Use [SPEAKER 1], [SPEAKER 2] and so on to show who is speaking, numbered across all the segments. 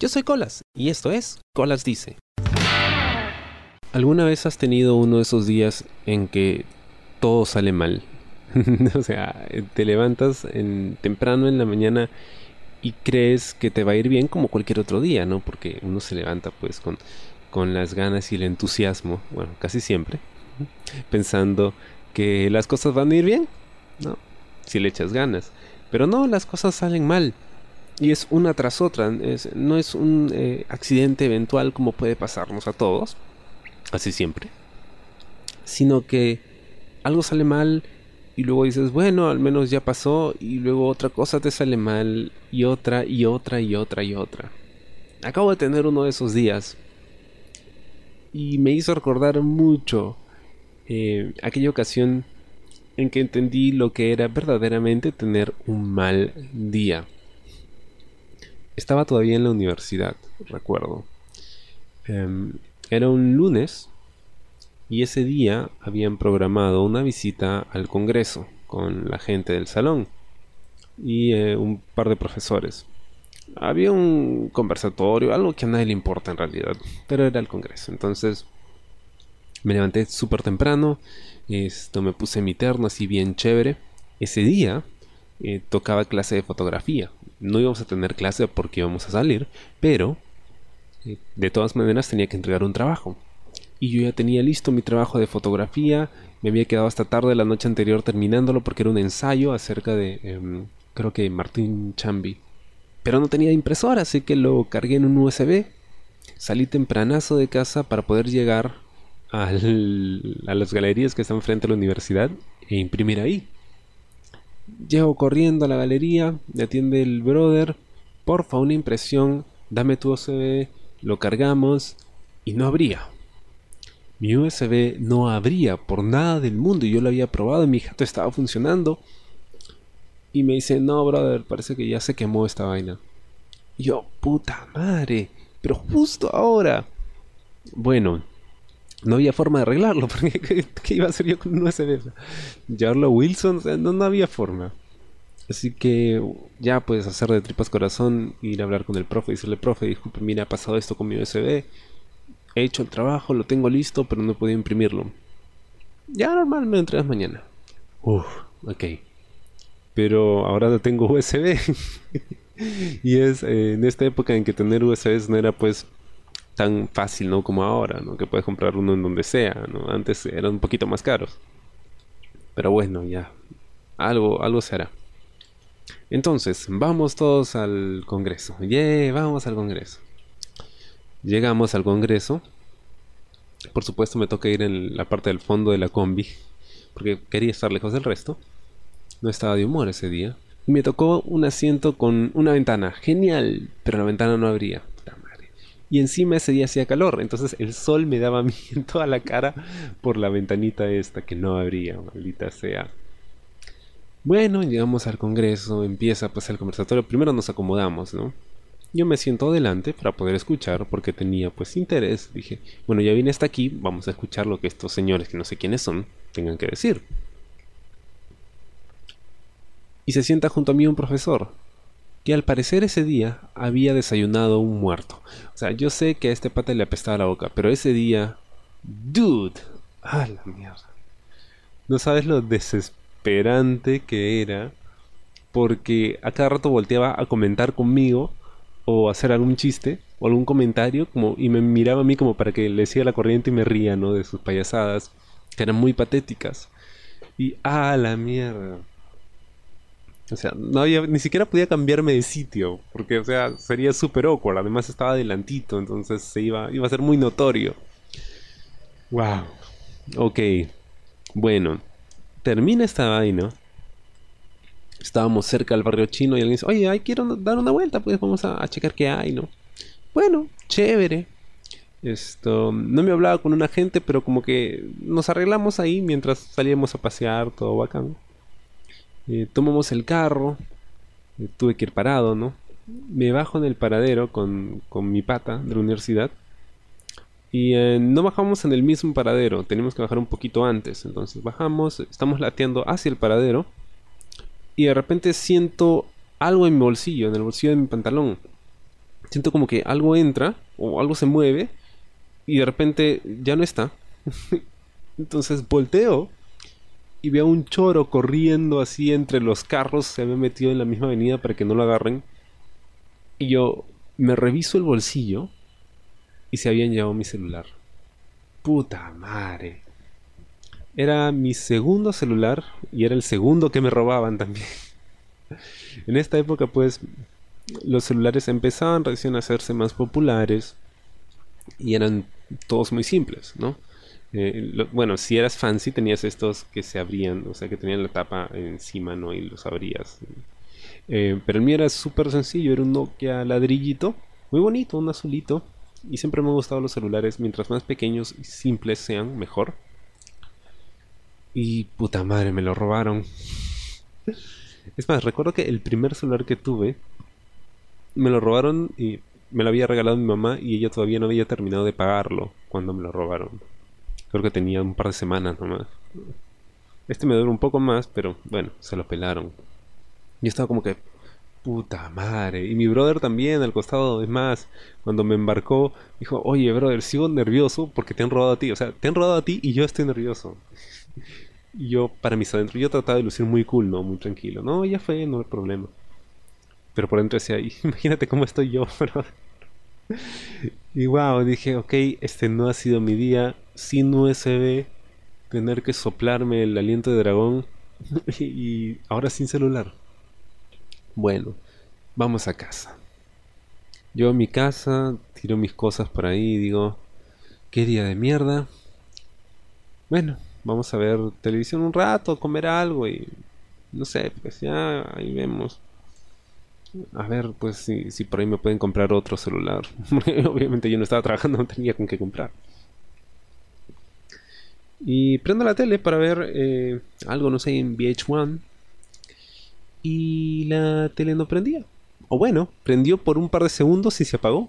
[SPEAKER 1] Yo soy Colas y esto es Colas Dice. ¿Alguna vez has tenido uno de esos días en que todo sale mal? o sea, te levantas temprano en la mañana y crees que te va a ir bien como cualquier otro día, ¿no? Porque uno se levanta pues con, con las ganas y el entusiasmo, bueno, casi siempre, pensando que las cosas van a ir bien, ¿no? Si le echas ganas. Pero no, las cosas salen mal. Y es una tras otra. no es un eh, accidente eventual como puede pasarnos a todos. Así siempre. Sino que algo sale mal y luego dices, bueno, al menos ya pasó. Y luego otra cosa te sale mal. Y otra, y otra, y otra, y otra. Acabo de tener uno de esos días. Y me hizo recordar mucho eh, aquella ocasión en que entendí lo que era verdaderamente tener un mal día. Estaba todavía en la universidad, recuerdo. Em, era un lunes y ese día habían programado una visita al Congreso con la gente del salón y eh, un par de profesores. Había un conversatorio, algo que a nadie le importa en realidad, pero era el Congreso. Entonces me levanté súper temprano, esto me puse mi terno así bien chévere. Ese día eh, tocaba clase de fotografía no íbamos a tener clase porque íbamos a salir, pero eh, de todas maneras tenía que entregar un trabajo. Y yo ya tenía listo mi trabajo de fotografía, me había quedado hasta tarde la noche anterior terminándolo porque era un ensayo acerca de, em, creo que Martín Chambi. Pero no tenía impresora, así que lo cargué en un USB. Salí tempranazo de casa para poder llegar a las galerías que están frente a la universidad e imprimir ahí. Llego corriendo a la galería, me atiende el brother, porfa, una impresión, dame tu USB, lo cargamos y no abría. Mi USB no abría por nada del mundo y yo lo había probado y mi jato estaba funcionando. Y me dice, no, brother, parece que ya se quemó esta vaina. Yo, puta madre, pero justo ahora. Bueno, no había forma de arreglarlo, porque ¿qué, iba a hacer yo con un USB? Llevarlo a Wilson, no, no había forma. Así que ya puedes hacer de tripas corazón, ir a hablar con el profe y decirle, profe, disculpe, mira, ha pasado esto con mi USB. He hecho el trabajo, lo tengo listo, pero no he podido imprimirlo. Ya normal me lo entregas mañana. Uf, ok. Pero ahora no tengo USB. y es eh, en esta época en que tener USBs no era pues tan fácil, ¿no? Como ahora, ¿no? Que puedes comprar uno en donde sea, ¿no? Antes eran un poquito más caros. Pero bueno, ya. Algo, algo se hará. Entonces, vamos todos al Congreso. ¡Yeah! Vamos al Congreso. Llegamos al Congreso. Por supuesto me toca ir en la parte del fondo de la combi. Porque quería estar lejos del resto. No estaba de humor ese día. Y me tocó un asiento con una ventana. Genial. Pero la ventana no abría. Y encima ese día hacía calor, entonces el sol me daba a mí en toda la cara por la ventanita esta que no abría, maldita sea. Bueno, llegamos al congreso, empieza pues el conversatorio, primero nos acomodamos, ¿no? Yo me siento adelante para poder escuchar porque tenía pues interés. Dije, bueno, ya vine hasta aquí, vamos a escuchar lo que estos señores que no sé quiénes son tengan que decir. Y se sienta junto a mí un profesor, que al parecer ese día había desayunado un muerto. O sea, yo sé que a este pata le apestaba la boca, pero ese día... Dude. Ah, la mierda. No sabes lo desesperante que era. Porque a cada rato volteaba a comentar conmigo o hacer algún chiste o algún comentario como y me miraba a mí como para que le decía la corriente y me ría, ¿no? De sus payasadas que eran muy patéticas. Y ah, la mierda. O sea, no había, ni siquiera podía cambiarme de sitio, porque, o sea, sería súper awkward. Además estaba adelantito, entonces se iba, iba a ser muy notorio. Wow. Ok. Bueno, termina esta vaina. Estábamos cerca del barrio chino y alguien dice, oye, ay, quiero dar una vuelta, pues vamos a, a checar qué hay, ¿no? Bueno, chévere. Esto, no me hablaba con una gente, pero como que nos arreglamos ahí mientras salíamos a pasear, todo bacán. Eh, tomamos el carro, eh, tuve que ir parado, ¿no? Me bajo en el paradero con, mi pata de la universidad. Y eh, no bajamos en el mismo paradero, tenemos que bajar un poquito antes. Entonces bajamos, estamos lateando hacia el paradero. Y de repente siento algo en mi bolsillo, en el bolsillo de mi pantalón. siento como que algo entra o algo se mueve y de repente ya no está. Entonces volteo y veo un choro corriendo así entre los carros, se había metido en la misma avenida para que no lo agarren. Y yo me reviso el bolsillo y se habían llevado mi celular. Puta madre. Era mi segundo celular y era el segundo que me robaban también. en esta época pues los celulares empezaban recién a hacerse más populares y eran todos muy simples, ¿no? Eh, bueno, si eras fancy tenías estos que se abrían, o sea que tenían la tapa encima, ¿no? Y los abrías. Eh, pero el mío era súper sencillo, era un Nokia ladrillito, muy bonito, un azulito. Y siempre me han gustado los celulares, mientras más pequeños y simples sean, mejor. Y puta madre, me lo robaron. Es más, recuerdo que el primer celular que tuve, me lo robaron y me lo había regalado mi mamá y ella todavía no había terminado de pagarlo cuando me lo robaron. Creo que tenía un par de semanas nomás. Este me duró un poco más, pero bueno, se lo pelaron. Y estaba como que, puta madre. Y mi brother también al costado, es más, cuando me embarcó, dijo, oye, brother, sigo nervioso porque te han robado a ti. O sea, te han robado a ti y yo estoy nervioso. y yo, para mis adentro, yo trataba de lucir muy cool, ¿no? Muy tranquilo. No, ya fue, no hay problema. Pero por dentro decía, imagínate cómo estoy yo, brother. Y wow, dije, ok, este no ha sido mi día. Sin USB, tener que soplarme el aliento de dragón. y ahora sin celular. Bueno, vamos a casa. Yo a mi casa, tiro mis cosas por ahí y digo, qué día de mierda. Bueno, vamos a ver televisión un rato, comer algo y no sé, pues ya ahí vemos. A ver, pues si, si por ahí me pueden comprar otro celular. Obviamente yo no estaba trabajando, no tenía con qué comprar. Y prendo la tele para ver eh, algo, no sé, en VH1. Y la tele no prendía. O bueno, prendió por un par de segundos y se apagó.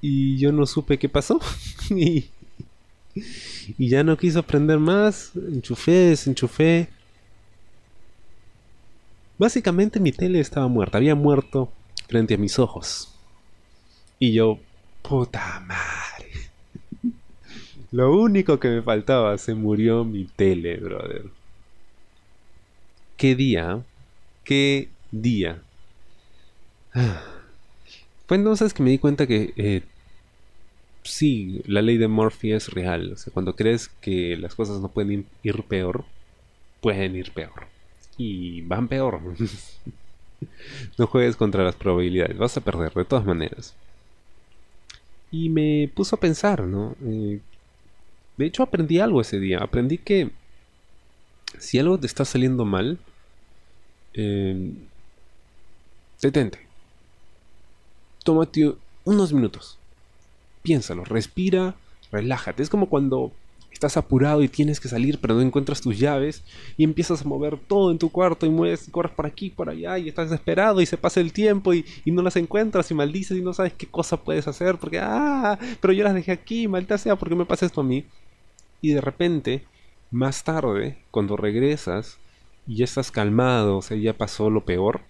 [SPEAKER 1] Y yo no supe qué pasó. y, y ya no quiso prender más. Enchufé, desenchufé. Básicamente mi tele estaba muerta, había muerto frente a mis ojos. Y yo, puta madre. Lo único que me faltaba, se murió mi tele, brother. ¿Qué día? ¿Qué día? Fue entonces que me di cuenta que eh, sí, la ley de Murphy es real. O sea, cuando crees que las cosas no pueden ir peor, pueden ir peor y van peor. no juegues contra las probabilidades, vas a perder de todas maneras. Y me puso a pensar, ¿no? Eh, de hecho aprendí algo ese día. Aprendí que si algo te está saliendo mal, eh, detente. Tómate unos minutos. Piénsalo, respira, relájate. Es como cuando estás apurado y tienes que salir, pero no encuentras tus llaves y empiezas a mover todo en tu cuarto y mueves, corres por aquí, por allá y estás desesperado y se pasa el tiempo y, no las encuentras y maldices y no sabes qué cosa puedes hacer porque, ah, pero yo las dejé aquí, maldita sea, porque me pasa esto a mí? Y de repente, más tarde, cuando regresas y ya estás calmado, o sea, ya pasó lo peor,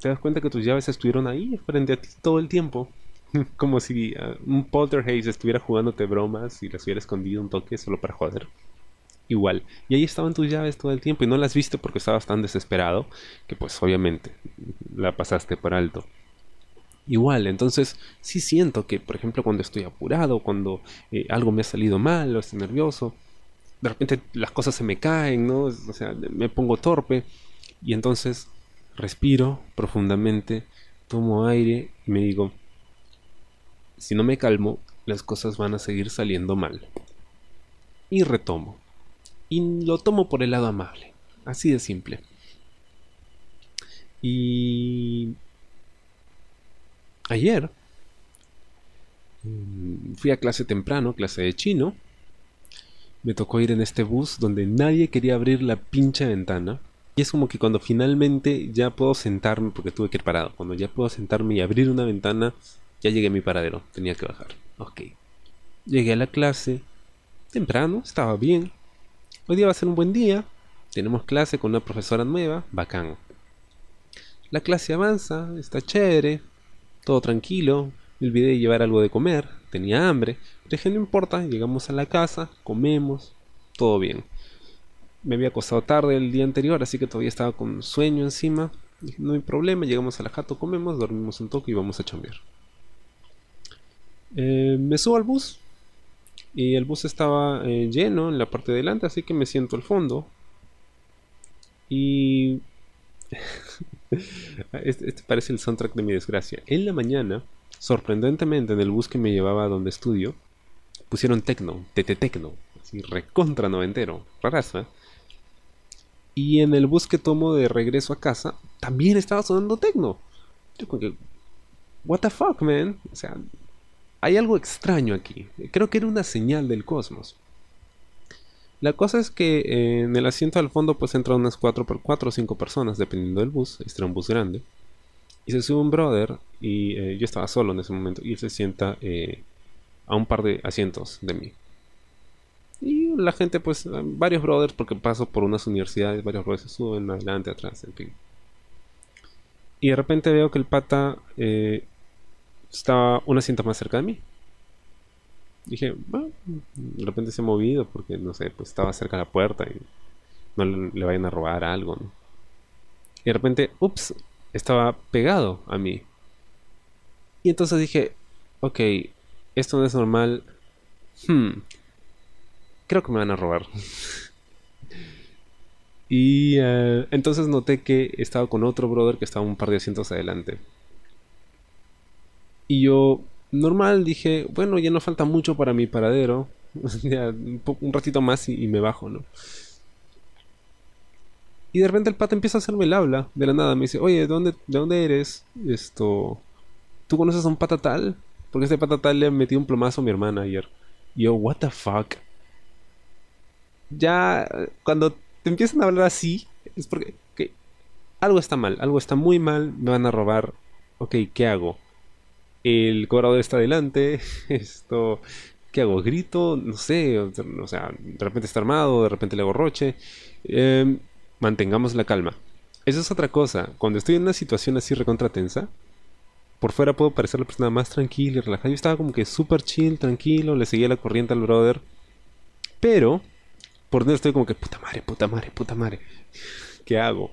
[SPEAKER 1] te das cuenta que tus llaves estuvieron ahí frente a ti todo el tiempo. Como si uh, un poltergeist estuviera jugándote bromas y las hubiera escondido un toque solo para joder. Igual. Y ahí estaban tus llaves todo el tiempo y no las viste porque estabas tan desesperado que pues obviamente la pasaste por alto. Igual, entonces sí siento que, por ejemplo, cuando estoy apurado, cuando eh, algo me ha salido mal o estoy nervioso, de repente las cosas se me caen, ¿no? O sea, me pongo torpe y entonces respiro profundamente, tomo aire y me digo, si no me calmo, las cosas van a seguir saliendo mal. Y retomo. Y lo tomo por el lado amable. Así de simple. Y... Ayer mm, fui a clase temprano, clase de chino. Me tocó ir en este bus donde nadie quería abrir la pincha ventana. Y es como que cuando finalmente ya puedo sentarme, porque tuve que ir parado, cuando ya puedo sentarme y abrir una ventana, ya llegué a mi paradero, tenía que bajar. Ok. Llegué a la clase. Temprano, estaba bien. Hoy día va a ser un buen día. Tenemos clase con una profesora nueva, bacán. La clase avanza, está chévere, todo tranquilo, me olvidé de llevar algo de comer, tenía hambre, dije no importa, llegamos a la casa, comemos, todo bien. Me había acostado tarde el día anterior, así que todavía estaba con sueño encima. No hay problema, llegamos a la jato, comemos, dormimos un toque y vamos a chambear. Eh, me subo al bus y el bus estaba eh, lleno en la parte de delante, así que me siento al fondo. Y este, este, parece el soundtrack de mi desgracia. En la mañana, sorprendentemente, en el bus que me llevaba a donde estudio, pusieron tecno, tete tecno, así recontra noventero, raraza. Y en el bus que tomo de regreso a casa, también estaba sonando tecno. Yo como que, what the fuck, man? O sea, hay algo extraño aquí. Creo que era una señal del cosmos. La cosa es que eh, en el asiento al fondo pues entran unas 4 por 4 o 5 personas dependiendo del bus. Este era un bus grande. Y se sube un brother y eh, yo estaba solo en ese momento y él se sienta eh, a un par de asientos de mí. Y la gente pues, varios brothers porque paso por unas universidades, varios brothers se suben adelante, atrás, en fin. Y de repente veo que el pata estaba un asiento más cerca de mí dije, bueno, de repente se ha movido porque, no sé, pues estaba cerca de la puerta y no le, vayan a robar algo. Y de repente, ups, estaba pegado a mí. Y entonces dije, ok, esto no es normal. Hmm, creo que me van a robar. y eh, entonces noté que estaba con otro brother que estaba un par de asientos adelante. Y yo normal dije, bueno, ya no falta mucho para mi paradero. un, ratito más y, me bajo, ¿no? Y de repente el pata empieza a hacerme el habla de la nada. Me dice, oye, ¿de dónde, de dónde eres? Esto. ¿Tú conoces a un pata tal? Porque ese pata tal le metió un plomazo a mi hermana ayer. Y yo, what the fuck. Ya, cuando te empiezan a hablar así, es porque algo está mal, algo está muy mal, me van a robar. Ok, ¿qué hago? El cobrador está adelante, esto, ¿qué hago? ¿Grito? No sé, o sea, de repente está armado, de repente le hago roche. Em, mantengamos la calma. Esa es otra cosa, cuando estoy en una situación así recontra tensa, por fuera puedo parecer la persona más tranquila y relajada. Yo estaba como que súper chill, tranquilo, le seguía la corriente al brother. Pero, por dentro estoy como que, puta madre, puta madre, puta madre. ¿Qué hago?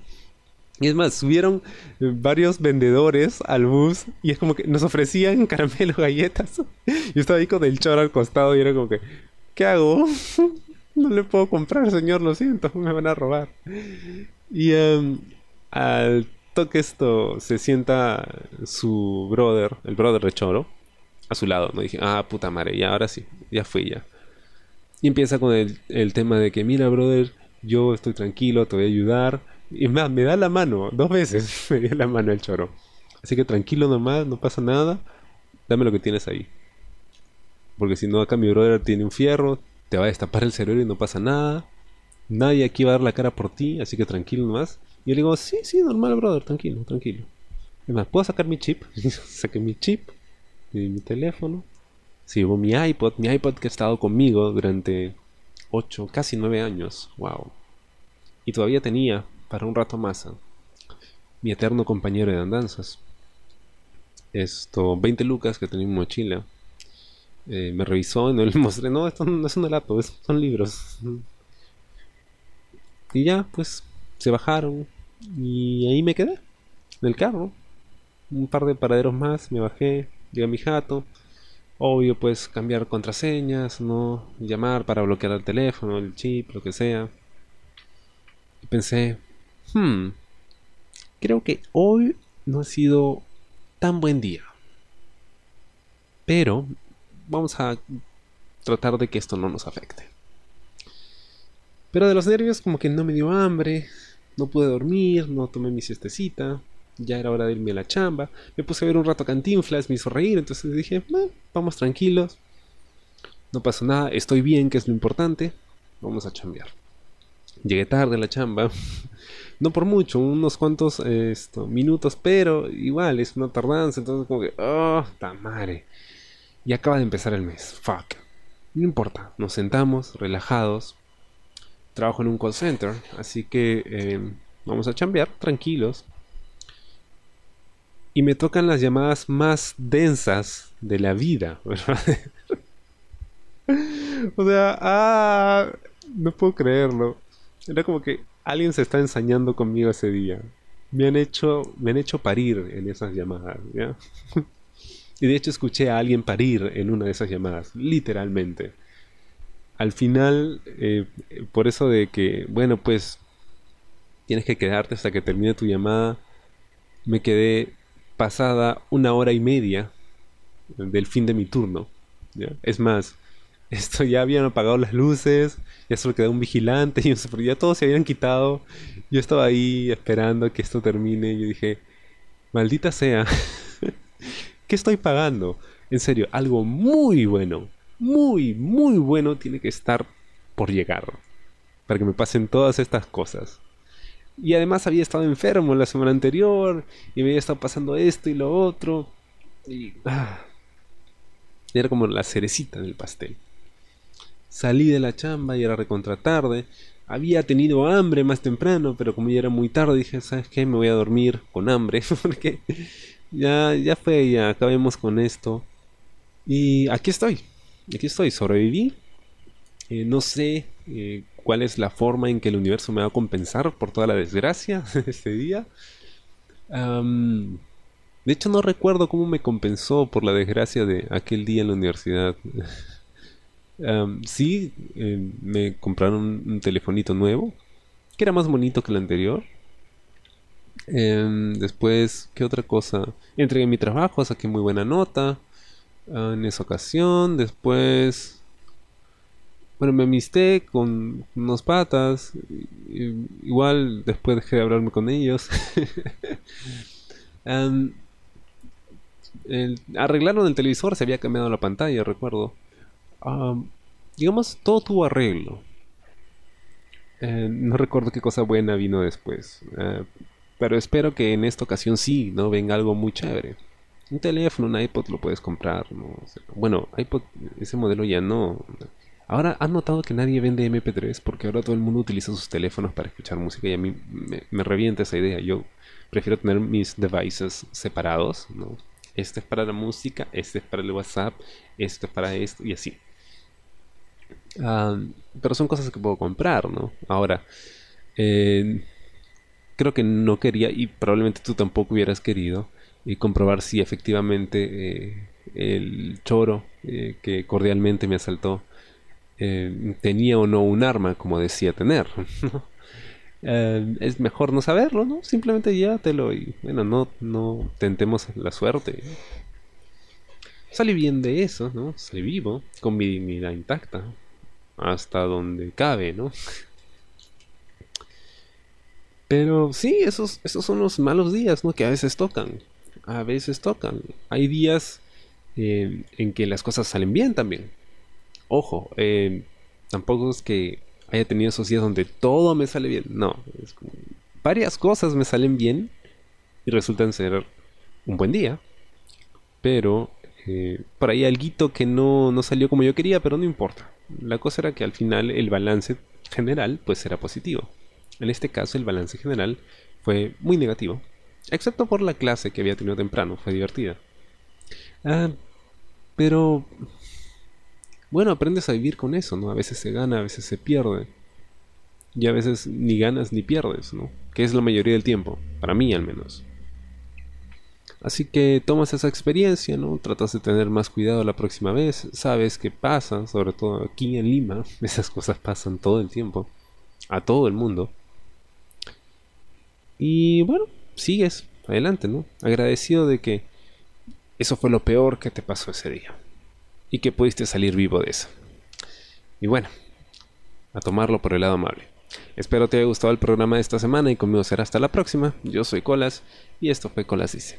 [SPEAKER 1] Y es más, subieron varios vendedores al bus y es como que nos ofrecían caramelos, galletas. Yo estaba ahí con el choro al costado y era como que, ¿qué hago? No le puedo comprar, señor, lo siento, me van a robar. Y em, al toque esto se sienta su brother, el brother de Choro, a su lado. No dije, ah, puta madre, ya ahora sí, ya fui ya. Y empieza con el, el tema de que, mira, brother, yo estoy tranquilo, te voy a ayudar y más, me da la mano, dos veces me dio la mano el choro. Así que tranquilo nomás, no pasa nada. Dame lo que tienes ahí. Porque si no, acá mi brother tiene un fierro, te va a destapar el cerebro y no pasa nada. Nadie aquí va a dar la cara por ti, así que tranquilo nomás. Y yo le digo, sí, sí, normal, brother, tranquilo, tranquilo. Es más, ¿puedo sacar mi chip? Saqué mi chip, mi teléfono. Sí, llevo mi iPod, mi iPod que ha estado conmigo durante 8, casi 9 años. Wow. Y todavía tenía para un rato más. Mi eterno compañero de andanzas. Esto, 20 lucas que tenía en mi mochila. Eh, me revisó y no le mostré, no, esto no es un laptop, son libros. Y ya, pues, se bajaron. Y ahí me quedé, en el carro. Un par de paraderos más, me bajé, llegué a mi jato. Obvio, pues cambiar contraseñas, no llamar para bloquear el teléfono, el chip, lo que sea. Y pensé, Hmm. Creo que hoy no ha sido tan buen día. Pero vamos a tratar de que esto no nos afecte. Pero de los nervios como que no me dio hambre, no pude dormir, no tomé mi siestecita, ya era hora de irme a la chamba, me puse a ver un rato Cantinflas, me hizo reír, entonces dije, vamos tranquilos, no pasa nada, estoy bien, que es lo importante, vamos a chambear. Llegué tarde a la chamba, no por mucho, unos cuantos minutos, pero igual es una tardanza, entonces como que, oh, madre. Y acaba de empezar el mes, fuck. No importa, nos sentamos relajados. Trabajo en un call center, así que em, vamos a chambear tranquilos. y me tocan las llamadas más densas de la vida, ¿verdad? o sea, ah, no puedo creerlo. Era como que alguien se está ensañando conmigo ese día. Me han hecho, me han hecho parir en esas llamadas, ¿ya? y de hecho escuché a alguien parir en una de esas llamadas, literalmente. Al final, eh, por eso de que, bueno, pues tienes que quedarte hasta que termine tu llamada, me quedé pasada una hora y media del fin de mi turno. Es más, esto ya habían apagado las luces, ya solo quedaba un vigilante, y ya todos se habían quitado. Yo estaba ahí esperando que esto termine y yo dije, maldita sea, ¿qué estoy pagando? En serio, algo muy bueno, muy, muy bueno tiene que estar por llegar para que me pasen todas estas cosas. Y además había estado enfermo la semana anterior y me había estado pasando esto y lo otro. Y ah, era como la cerecita del pastel. Salí de la chamba y era recontra tarde. Había tenido hambre más temprano, pero como ya era muy tarde, dije, ¿sabes qué? Me voy a dormir con hambre. Porque ya, ya fue, ya acabemos con esto. Y aquí estoy. Aquí estoy, sobreviví. Eh, no sé eh, cuál es la forma en que el universo me va a compensar por toda la desgracia de este día. de hecho, no recuerdo cómo me compensó por la desgracia de aquel día en la universidad. sí, eh, me compraron un, telefonito nuevo, que era más bonito que el anterior. Em, después, ¿qué otra cosa? Entregué mi trabajo, saqué muy buena nota ah, en esa ocasión. Después bueno, me amisté con unos patas. Igual después dejé de hablarme con ellos. arreglaron el televisor, se había cambiado la pantalla, recuerdo. Digamos, todo tuvo arreglo. Eh, no recuerdo qué cosa buena vino después. Eh, pero espero que en esta ocasión sí, ¿no? Venga algo muy chévere. Un teléfono, un iPod lo puedes comprar, bueno, iPod, ese modelo ya no. Ahora, ¿han notado que nadie vende MP3? Porque ahora todo el mundo utiliza sus teléfonos para escuchar música y a mí me, revienta esa idea. Yo prefiero tener mis devices separados, ¿no? Este es para la música, este es para el WhatsApp, este es para esto y así. Pero son cosas que puedo comprar, ¿no? Ahora, eh, creo que no quería y probablemente tú tampoco hubieras querido y comprobar si efectivamente eh, el choro eh, que cordialmente me asaltó eh, tenía o no un arma como decía tener. Eh, es mejor no saberlo, ¿no? Simplemente llévatelo y bueno, no, no tentemos la suerte. Salí bien de eso, ¿no? Salí vivo, con mi dignidad intacta, hasta donde cabe, ¿no? Pero sí, esos, esos son los malos días, ¿no? Que a veces tocan. A veces tocan. Hay días eh, en que las cosas salen bien también. Ojo, eh, tampoco es que haya tenido esos días donde todo me sale bien. No, varias cosas me salen bien y resultan ser un buen día. Pero eh, por ahí algo que no, no salió como yo quería, pero no importa. La cosa era que al final el balance general pues era positivo. En este caso el balance general fue muy negativo. Excepto por la clase que había tenido temprano, fue divertida. Ah, pero bueno, aprendes a vivir con eso, ¿no? A veces se gana, a veces se pierde. Y a veces ni ganas ni pierdes, ¿no? Que es la mayoría del tiempo, para mí al menos. Así que tomas esa experiencia, ¿no? Tratas de tener más cuidado la próxima vez. Sabes que pasa, sobre todo aquí en Lima, esas cosas pasan todo el tiempo. A todo el mundo. Y bueno, sigues adelante, ¿no? Agradecido de que eso fue lo peor que te pasó ese día y que pudiste salir vivo de eso. Y bueno, a tomarlo por el lado amable. Espero te haya gustado el programa de esta semana y conmigo será hasta la próxima. Yo soy Colas y esto fue Colas Dice.